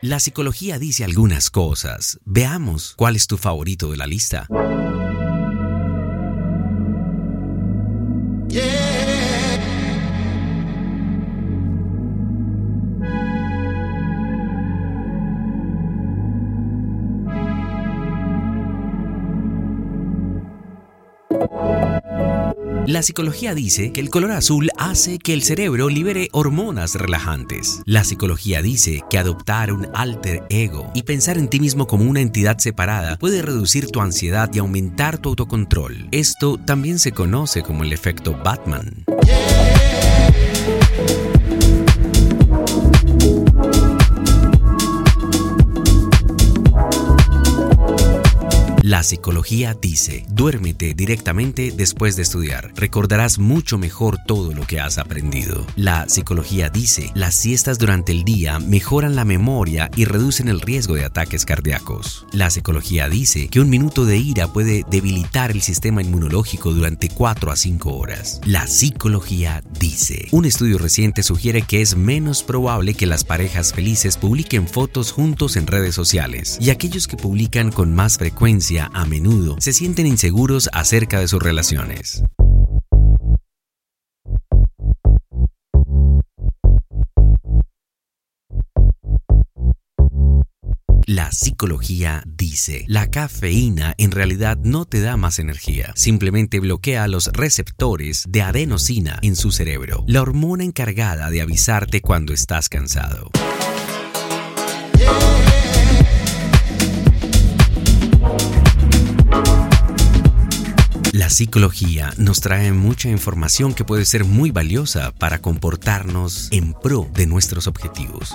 La psicología dice algunas cosas. Veamos cuál es tu favorito de la lista. La psicología dice que el color azul hace que el cerebro libere hormonas relajantes. La psicología dice que adoptar un alter ego y pensar en ti mismo como una entidad separada puede reducir tu ansiedad y aumentar tu autocontrol. Esto también se conoce como el efecto Batman. La psicología dice, duérmete directamente después de estudiar. Recordarás mucho mejor todo lo que has aprendido. La psicología dice, las siestas durante el día mejoran la memoria y reducen el riesgo de ataques cardíacos. La psicología dice que un minuto de ira puede debilitar el sistema inmunológico durante 4 a 5 horas. La psicología dice, un estudio reciente sugiere que es menos probable que las parejas felices publiquen fotos juntos en redes sociales y aquellos que publican con más frecuencia a menudo se sienten inseguros acerca de sus relaciones. La psicología dice, la cafeína en realidad no te da más energía, simplemente bloquea los receptores de adenosina en su cerebro, la hormona encargada de avisarte cuando estás cansado. La psicología nos trae mucha información que puede ser muy valiosa para comportarnos en pro de nuestros objetivos.